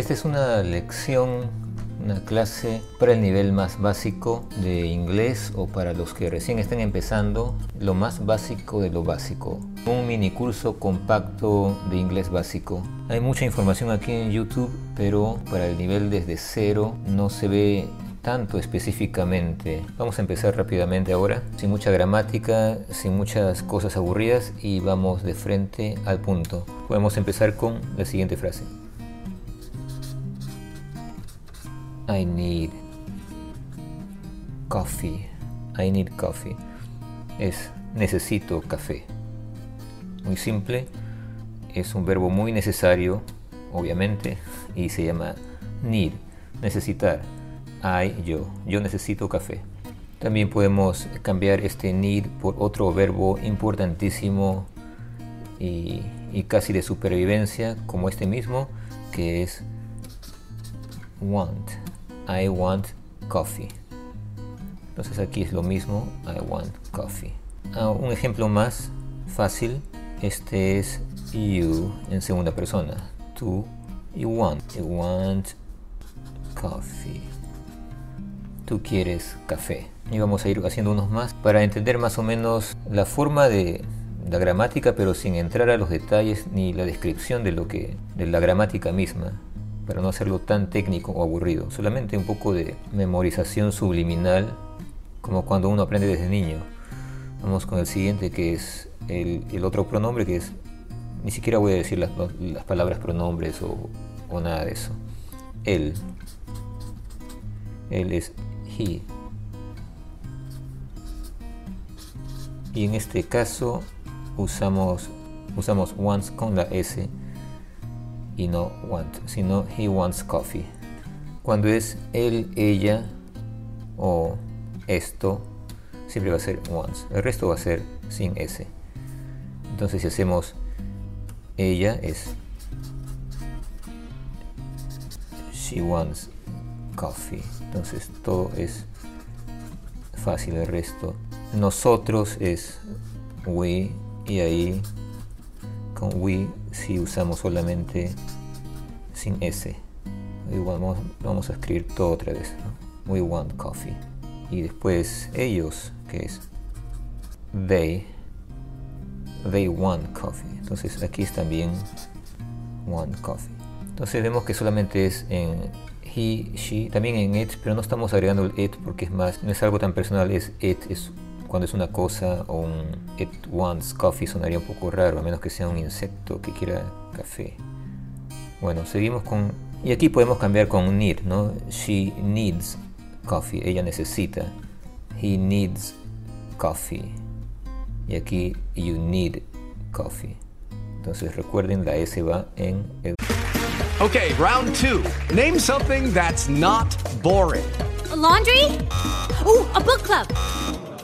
Esta es una lección, una clase para el nivel más básico de inglés o para los que recién están empezando, lo más básico de lo básico. Un mini curso compacto de inglés básico. Hay mucha información aquí en YouTube, pero para el nivel desde cero no se ve tanto específicamente. Vamos a empezar rápidamente ahora, sin mucha gramática, sin muchas cosas aburridas y vamos de frente al punto. Podemos empezar con la siguiente frase. I need coffee. I need coffee. Es necesito café. Muy simple. Es un verbo muy necesario, obviamente, y se llama need. Necesitar. I, yo. Yo necesito café. También podemos cambiar este need por otro verbo importantísimo y, y casi de supervivencia, como este mismo, que es want. I want coffee. Entonces aquí es lo mismo, I want coffee. Ah, un ejemplo más fácil, este es you en segunda persona. Tú, you want, you want coffee. Tú quieres café. Y vamos a ir haciendo unos más para entender más o menos la forma de la gramática, pero sin entrar a los detalles ni la descripción de lo que de la gramática misma para no hacerlo tan técnico o aburrido. Solamente un poco de memorización subliminal, como cuando uno aprende desde niño. Vamos con el siguiente, que es el, otro pronombre, que es... Ni siquiera voy a decir las, palabras pronombres o, o nada de eso. Él. Él es he. Y en este caso usamos, usamos once con la S y no want, sino he wants coffee. Cuando es él, ella o esto, siempre va a ser wants. El resto va a ser sin S. Entonces si hacemos ella es she wants coffee. Entonces todo es fácil el resto. Nosotros es we y ahí con we si usamos solamente sin S. Igual vamos, a escribir todo otra vez. We want coffee. Y después ellos, que es they. They want coffee. Entonces aquí es también want coffee. Entonces vemos que solamente es en he, she, también en it, pero no estamos agregando el it porque es más, no es algo tan personal, es it, es cuando es una cosa o un it wants coffee sonaría un poco raro, a menos que sea un insecto que quiera café. Bueno, seguimos con... Y aquí podemos cambiar con need, ¿no? She needs coffee, ella necesita. He needs coffee. Y aquí you need coffee. Entonces recuerden, la S va en el... Okay, round two. Name something that's not boring. A laundry? Ooh, a book club.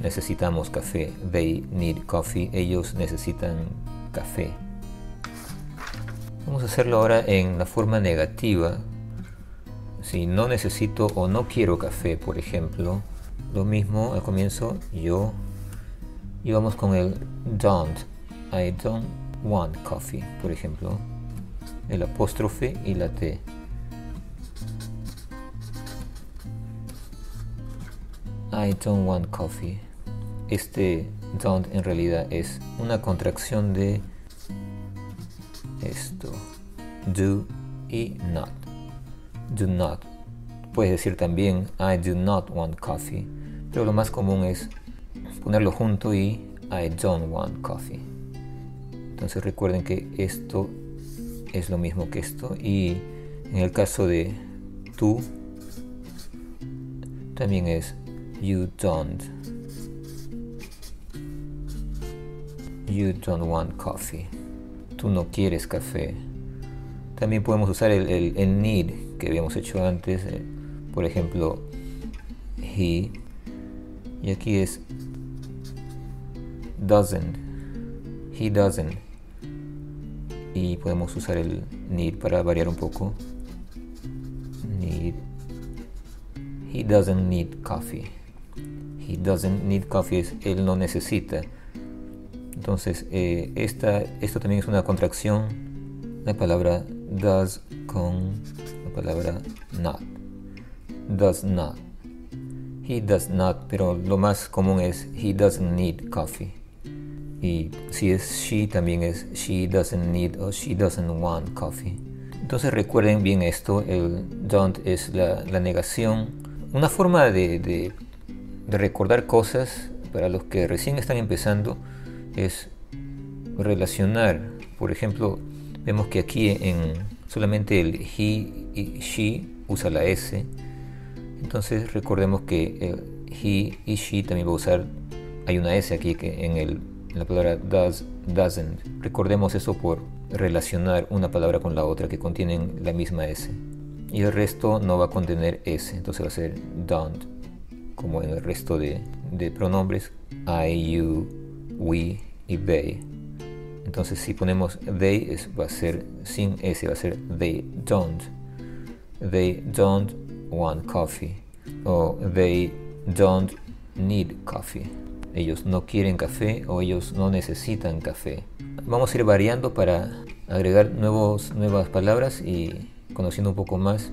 Necesitamos café. They need coffee. Ellos necesitan café. Vamos a hacerlo ahora en la forma negativa. Si no necesito o no quiero café, por ejemplo, lo mismo al comienzo yo y vamos con el don't. I don't want coffee, por ejemplo. El apóstrofe y la T. I don't want coffee. Este don't en realidad es una contracción de esto. Do y not. Do not. Puedes decir también I do not want coffee. Pero lo más común es ponerlo junto y I don't want coffee. Entonces recuerden que esto es lo mismo que esto. Y en el caso de tú, también es you don't. You don't want coffee. Tú no quieres café. También podemos usar el, el, need que habíamos hecho antes. eh, por ejemplo, he. Y aquí es doesn't. He doesn't. Y podemos usar el need para variar un poco. Need. He doesn't need coffee. He doesn't need coffee es él no necesita. Entonces, eh, esta, esto también es una contracción. La palabra does con la palabra not. Does not. He does not, pero lo más común es he doesn't need coffee. Y si es she, también es she doesn't need o she doesn't want coffee. Entonces recuerden bien esto, el don't es la, negación. Una forma de- de recordar cosas para los que recién están empezando es relacionar. Por ejemplo, vemos que aquí en solamente el he y she usa la S. Entonces recordemos que el he y she también va a usar, hay una S aquí que en, el, en la palabra does, doesn't. Recordemos eso por relacionar una palabra con la otra que contienen la misma S. Y el resto no va a contener S, entonces va a ser don't, como en el resto de, de pronombres I, you, we y they. Entonces si ponemos they va a ser sin S, va a ser they don't. They don't want coffee. O they don't need coffee. Ellos no quieren café o ellos no necesitan café. Vamos a ir variando para agregar nuevos, nuevas palabras y conociendo un poco más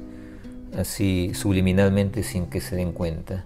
así subliminalmente sin que se den cuenta.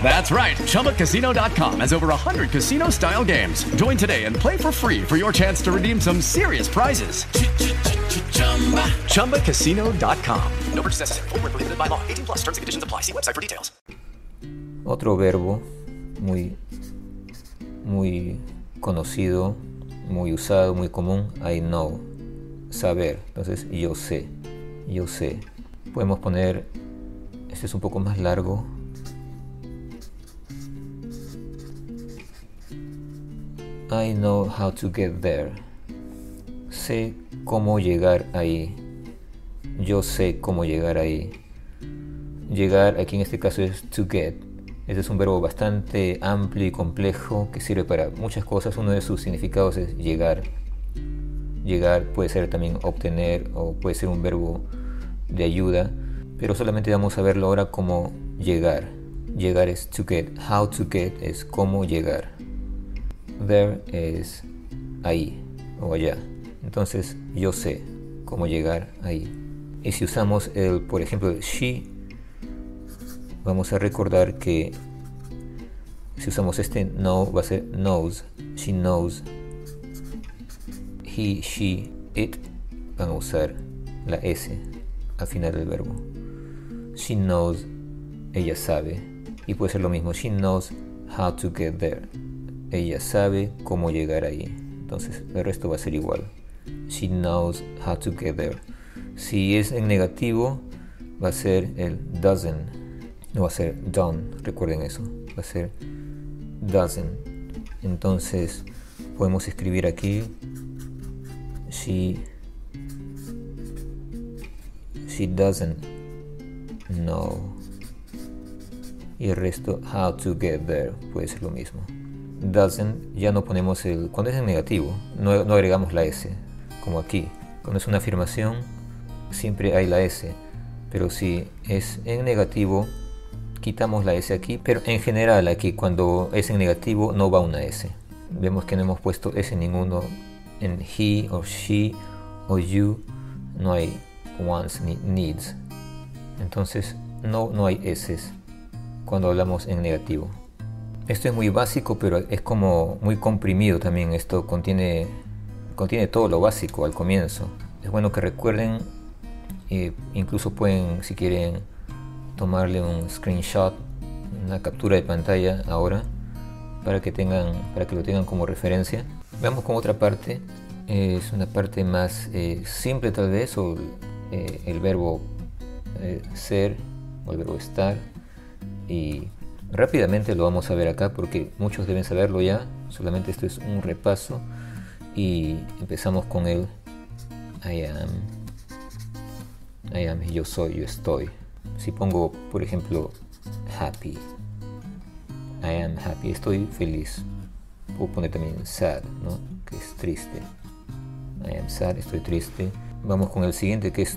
That's right. ChumbaCasino.com has over 100 casino style games. Join today and play for free for your chance to redeem some serious prizes. ChumbaCasino.com. No purchase necessary. Void where prohibited by law. 18 plus terms and conditions apply. See website for details. Otro verbo muy, muy conocido, muy usado, muy común, I know, saber. Entonces, yo sé, yo sé. Podemos poner, este es un poco más largo. I know how to get there. Sé cómo llegar ahí. Yo sé cómo llegar ahí. Llegar, aquí en este caso es to get. Este es un verbo bastante amplio y complejo que sirve para muchas cosas. Uno de sus significados es llegar. Llegar puede ser también obtener o puede ser un verbo de ayuda, pero solamente vamos a verlo ahora como llegar. Llegar es to get. How to get es cómo llegar. There es ahí o allá. Entonces yo sé cómo llegar ahí. Y si usamos el, por ejemplo, she, vamos a recordar que si usamos este know va a ser knows. She knows. He, she, it van a usar la S al final del verbo. She knows, ella sabe. Y puede ser lo mismo. She knows how to get there. Ella sabe cómo llegar ahí. Entonces el resto va a ser igual. She knows how to get there. Si es en negativo, va a ser el doesn't. No va a ser done. Recuerden eso. Va a ser doesn't. Entonces podemos escribir aquí she she doesn't know y el resto how to get there puede ser lo mismo doesn't ya no ponemos el cuando es en negativo no, no agregamos la s como aquí. Cuando es una afirmación siempre hay la s. Pero si es en negativo quitamos la s aquí. Pero en general aquí cuando es en negativo no va una s. Vemos que no hemos puesto s en ninguno. En he o she o you no hay wants ni needs. Entonces no, no hay s cuando hablamos en negativo esto es muy básico pero es como muy comprimido también. Esto contiene contiene todo lo básico al comienzo. Es bueno que recuerden e incluso pueden si quieren tomarle un screenshot una captura de pantalla ahora para que tengan para que lo tengan como referencia. Veamos con otra parte. Es una parte más eh, simple tal vez o eh, el verbo eh, ser o el verbo estar y rápidamente lo vamos a ver acá porque muchos deben saberlo ya. Solamente esto es un repaso. Y empezamos con el I am I am yo soy yo estoy. Si pongo por ejemplo happy I am happy estoy feliz. Puedo poner también sad ¿no? que es triste. I am sad estoy triste. Vamos con el siguiente que es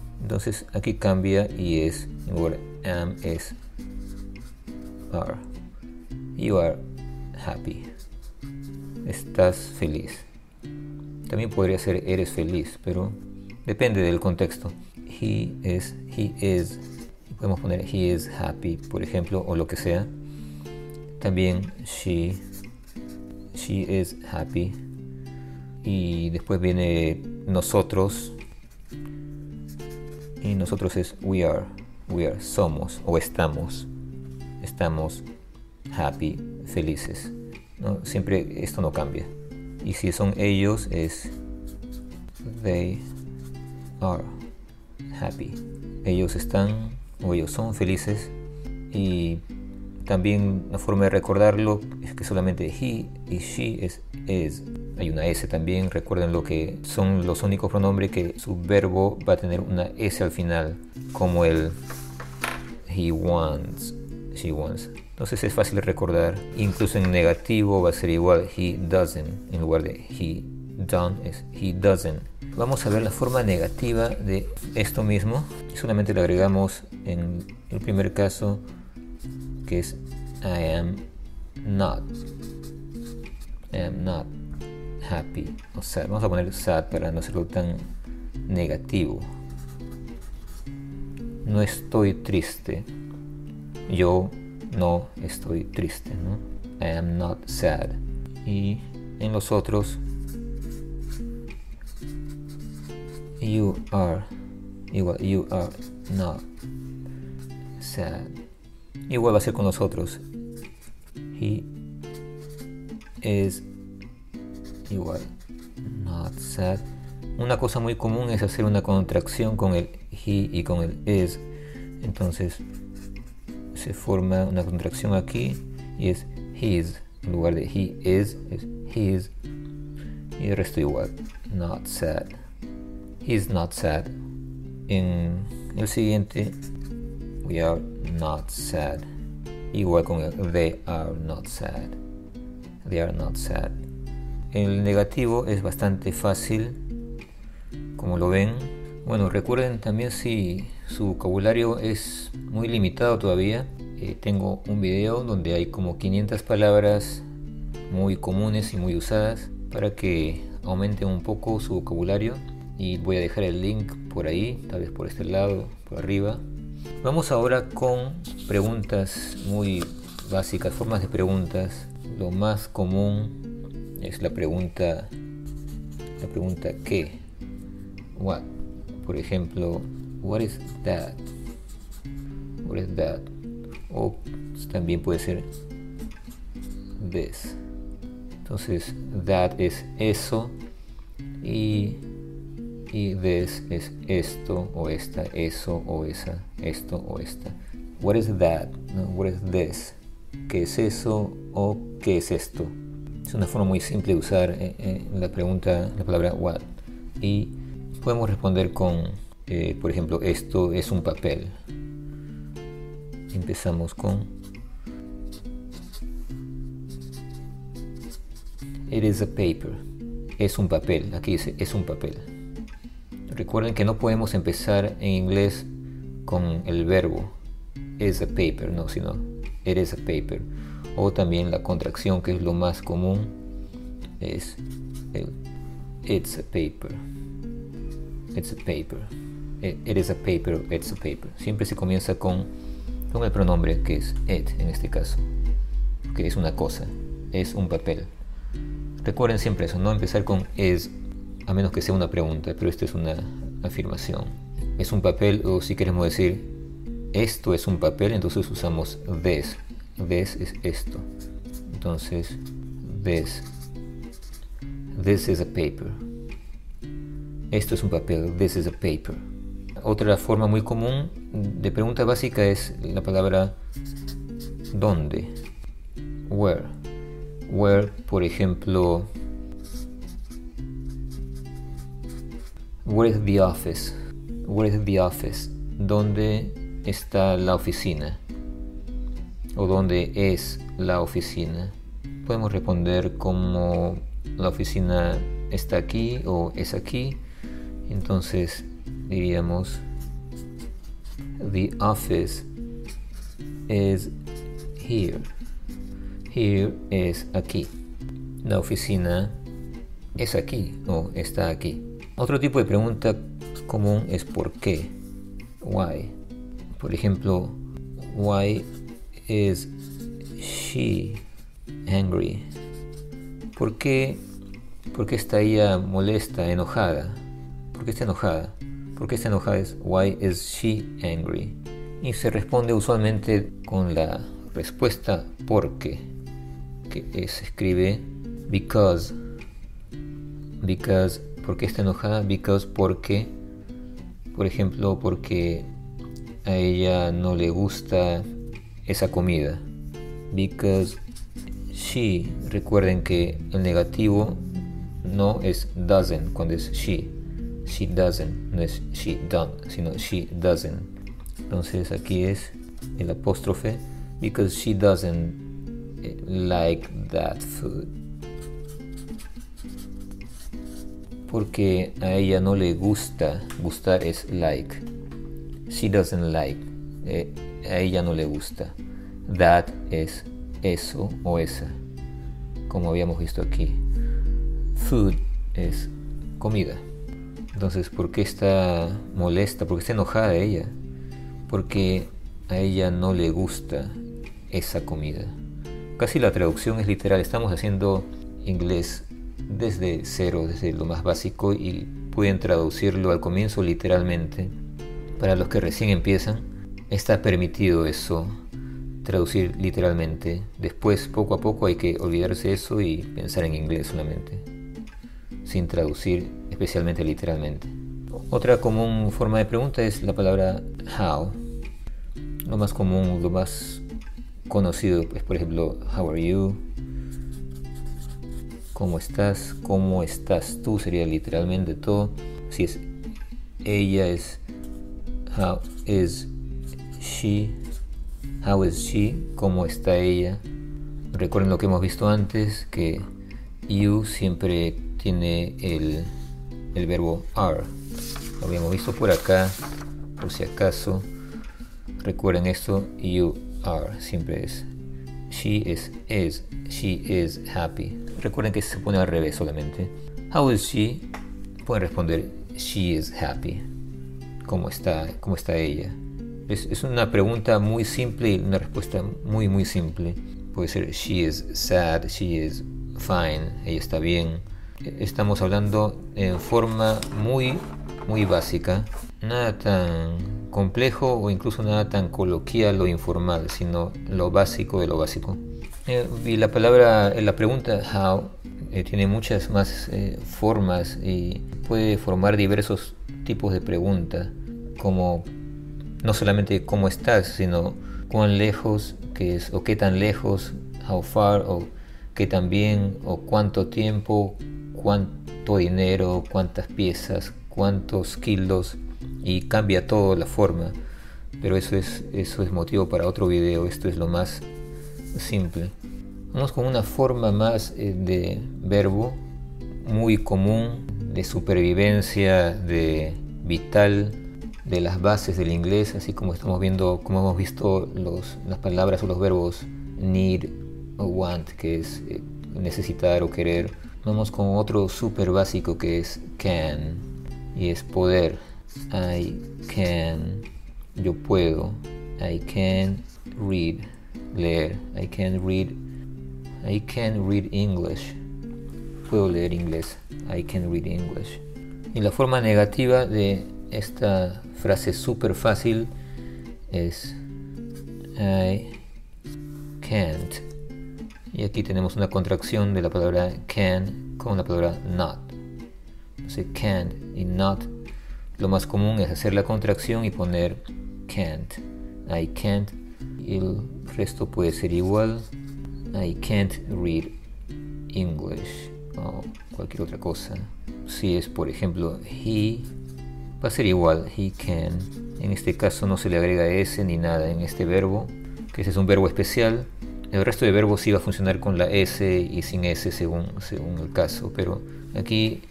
entonces aquí cambia y es en lugar am es are. You are happy. Estás feliz. También podría ser eres feliz pero depende del contexto. He is he is. Podemos poner he is happy por ejemplo o lo que sea. También she she is happy. Y después viene nosotros y nosotros es we are we are somos o estamos estamos happy felices ¿no? Siempre esto no cambia. Y si son ellos es they are happy. Ellos están o ellos son felices y también una forma de recordarlo es que solamente he y she es is. Hay una S también, recuerden lo que son los únicos pronombres que su verbo va a tener una S al final, como el he wants, she wants. Entonces es fácil recordar, incluso en negativo va a ser igual he doesn't, en lugar de he done es he doesn't. Vamos a ver la forma negativa de esto mismo, solamente le agregamos en el primer caso es I am not. I am not happy. O sea, vamos a poner sad para no hacerlo tan negativo. No estoy triste. Yo no estoy triste, ¿no? I am not sad. Y en los otros, you are, igual, you are not sad. Igual va a ser con los otros. He is igual not sad. Una cosa muy común es hacer una contracción con el he y con el is. Entonces se forma una contracción aquí y es his. En lugar de he is, es his. Y el resto igual. Not sad. He's not sad. En el siguiente, we are not sad. Igual con they are not sad. They are not sad. El negativo es bastante fácil, como lo ven. Bueno, recuerden también si su vocabulario es muy limitado todavía. Eh, tengo un video donde hay como 500 palabras muy comunes y muy usadas para que aumenten un poco su vocabulario. Y voy a dejar el link por ahí, tal vez por este lado, por arriba. Vamos ahora con preguntas muy básicas, formas de preguntas. Lo más común es la pregunta, la pregunta ¿qué? What? Por ejemplo, what is that? What is that? O también puede ser this. Entonces, that es eso y y this es esto o esta, eso o esa, esto o esta. What is that? What is this? ¿Qué es eso o qué es esto? Es una forma muy simple de usar eh, eh, la pregunta, la palabra what. Y podemos responder con, eh, por ejemplo, esto es un papel. Empezamos con It is a paper. Es un papel. Aquí dice es un papel. Recuerden que no podemos empezar en inglés con el verbo is a paper, no, sino it is a paper. O también la contracción, que es lo más común, es it's a paper. It's a paper. It, is a paper, it's a paper. Siempre se comienza con, con el pronombre que es it en este caso, que es una cosa, es un papel. Recuerden siempre eso, no empezar con is a menos que sea una pregunta, pero esto es una afirmación. Es un papel, o si queremos decir esto es un papel, entonces usamos this. This es esto. Entonces, this. This is a paper. Esto es un papel. This is a paper. Otra forma muy común de pregunta básica es la palabra ¿dónde? Where. Where, por ejemplo, Where is the office? Where is the office? ¿Dónde está la oficina? ¿O dónde es la oficina? Podemos responder como la oficina está aquí o es aquí. Entonces diríamos The office is here. Here es aquí. La oficina es aquí o está aquí. Otro tipo de pregunta común es ¿por qué? Why. Por ejemplo, why is she angry? ¿Por qué, ¿Por qué está ella molesta, enojada? ¿Por qué está enojada? ¿Por qué está enojada? Es why is she angry? Y se responde usualmente con la respuesta ¿por qué? que se escribe because. Because, ¿por qué está enojada? Because porque, por ejemplo, porque a ella no le gusta esa comida. Because she, recuerden que el negativo no es doesn't cuando es she. She doesn't, no es she don't, sino she doesn't. Entonces aquí es el apóstrofe because she doesn't eh, like that food. Porque a ella no le gusta, gustar es like. She doesn't like, eh, a ella no le gusta. That es eso o esa, como habíamos visto aquí. Food es comida. Entonces, ¿por qué está molesta? ¿Por qué está enojada ella? Porque a ella no le gusta esa comida. Casi la traducción es literal. Estamos haciendo inglés desde cero, desde lo más básico y pueden traducirlo al comienzo literalmente. Para los que recién empiezan, está permitido eso, traducir literalmente. Después, poco a poco, hay que olvidarse eso y pensar en inglés solamente, sin traducir especialmente literalmente. Otra común forma de pregunta es la palabra how. Lo más común, lo más conocido es, por ejemplo, how are you? ¿Cómo estás? ¿Cómo estás tú? Sería literalmente todo. Si es ella es how is she? How is she? ¿Cómo está ella? Recuerden lo que hemos visto antes, que you siempre tiene el, el verbo are. Lo habíamos visto por acá, por si acaso. Recuerden esto, you are siempre es. She is is, she is happy. Recuerden que se pone al revés solamente. How is she? Pueden responder, she is happy. ¿Cómo está, cómo está ella? Es, es una pregunta muy simple y una respuesta muy muy simple. Puede ser, she is sad, she is fine, ella está bien. Estamos hablando en forma muy muy básica, nada tan complejo o incluso nada tan coloquial o informal, sino lo básico de lo básico. Eh, y la palabra, la pregunta how eh, tiene muchas más eh, formas y puede formar diversos tipos de preguntas, como no solamente cómo estás, sino cuán lejos, que es, o qué tan lejos, how far, o qué tan bien, o cuánto tiempo, cuánto dinero, cuántas piezas, cuántos kilos y cambia todo la forma. Pero eso es eso es motivo para otro video esto es lo más simple vamos con una forma más eh, de verbo muy común de supervivencia de vital de las bases del inglés así como estamos viendo como hemos visto las palabras o los verbos need o want que es eh, necesitar o querer vamos con otro super básico que es can y es poder. I can, yo puedo. I can read, leer. I can read, I can read English. Puedo leer inglés. I can read English. Y la forma negativa de esta frase súper fácil es I can't. Y aquí tenemos una contracción de la palabra can con la palabra not se can't y not, lo más común es hacer la contracción y poner can't. I can't. Y resto puede ser igual. I can't read English o cualquier otra cosa. Si es, por ejemplo, he, va a ser igual. He can. En este caso no se le agrega s ni nada en este verbo, que ese es un verbo especial. El resto de verbos sí va a funcionar con la s y sin s según, según el caso, pero aquí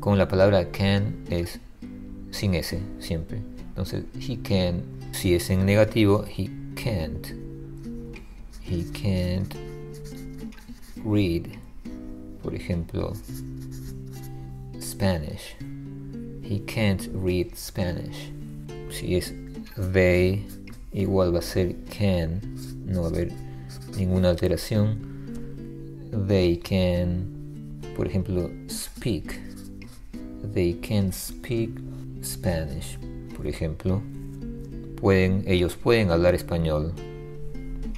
con la palabra can es sin S siempre. Entonces, he can, si es en negativo, he can't. He can't read, por ejemplo, Spanish. He can't read Spanish. Si es they, igual va a ser can, no va a haber ninguna alteración. They can, por ejemplo, speak they can speak Spanish. Por ejemplo, pueden, ellos pueden hablar español.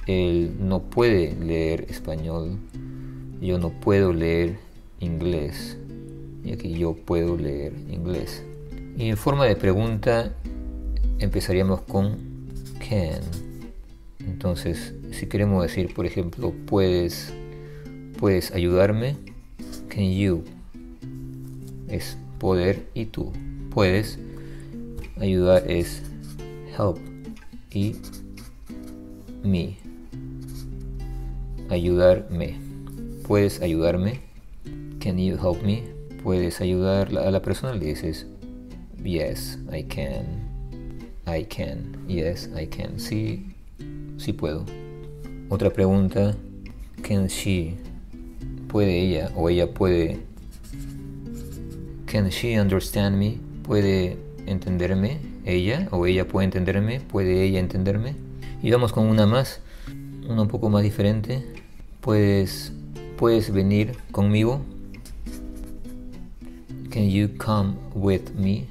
Él no puede leer español, yo no puedo leer inglés, y aquí yo puedo leer inglés. Y en forma de pregunta empezaríamos con can. Entonces, si queremos decir, por ejemplo, puedes, puedes ayudarme, can you es poder y tú. Puedes ayudar es help y me. Ayudarme. Puedes ayudarme. Can you help me? Puedes ayudar a la persona le dices yes, I can. I can. Yes, I can. Sí, sí puedo. Otra pregunta. Can she? ¿Puede ella o ella puede Can she understand me? ¿Puede entenderme ella o ella puede entenderme? ¿Puede ella entenderme? Y vamos con una más, una un poco más diferente. ¿Puedes, puedes venir conmigo? Can you come with me?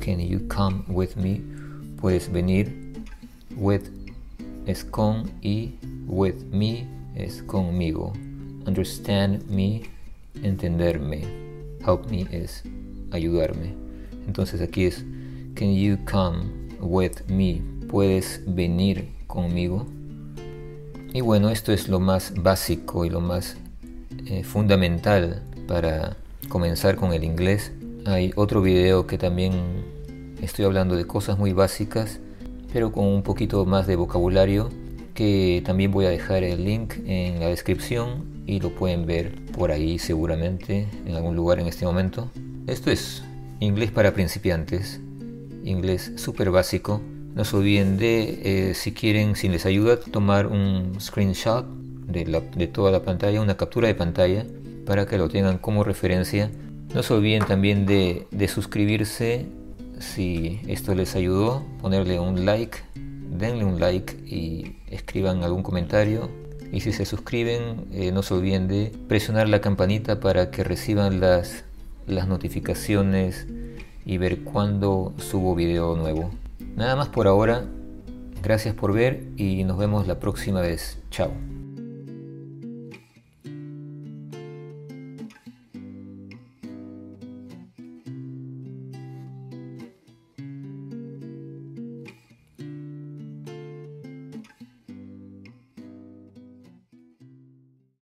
Can you come with me? Puedes venir. With es con y with me es conmigo. Understand me, entenderme help me es ayudarme. Entonces aquí es can you come with me? ¿Puedes venir conmigo? Y bueno, esto es lo más básico y lo más eh, fundamental para comenzar con el inglés. Hay otro video que también estoy hablando de cosas muy básicas, pero con un poquito más de vocabulario, que también voy a dejar el link en la descripción y lo pueden ver por ahí seguramente en algún lugar en este momento. Esto es inglés para principiantes, inglés súper básico. No se olviden de, eh, si quieren, si les ayuda, tomar un screenshot de, de toda la pantalla, una captura de pantalla para que lo tengan como referencia. No se olviden también de, suscribirse si esto les ayudó, ponerle un like, denle un like y escriban algún comentario y si se suscriben, eh, no se olviden de presionar la campanita para que reciban las, las notificaciones y ver cuándo subo video nuevo. Nada más por ahora. Gracias por ver y nos vemos la próxima vez. Chao.